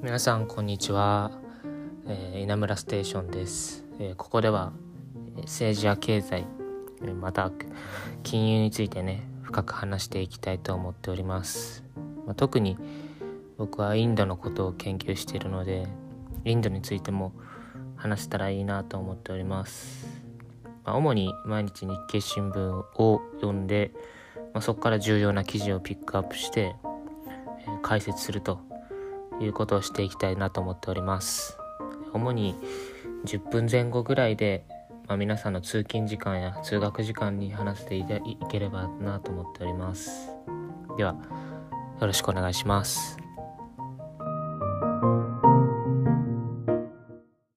皆さんこんにちは、えー稲村ステーションです、えーここでは政治や経済また金融についてね深く話していきたいと思っております、まあ特に僕はインドのことを研究しているのでインドについても話せたらいいなと思っております、まあ主に毎日日経新聞を読んで、まあ、そこから重要な記事をピックアップして、えー解説するということをしていきたいなと思っております。主に10分前後ぐらいで、まあ、皆さんの通勤時間や通学時間に話していたいければなと思っております。ではよろしくお願いします。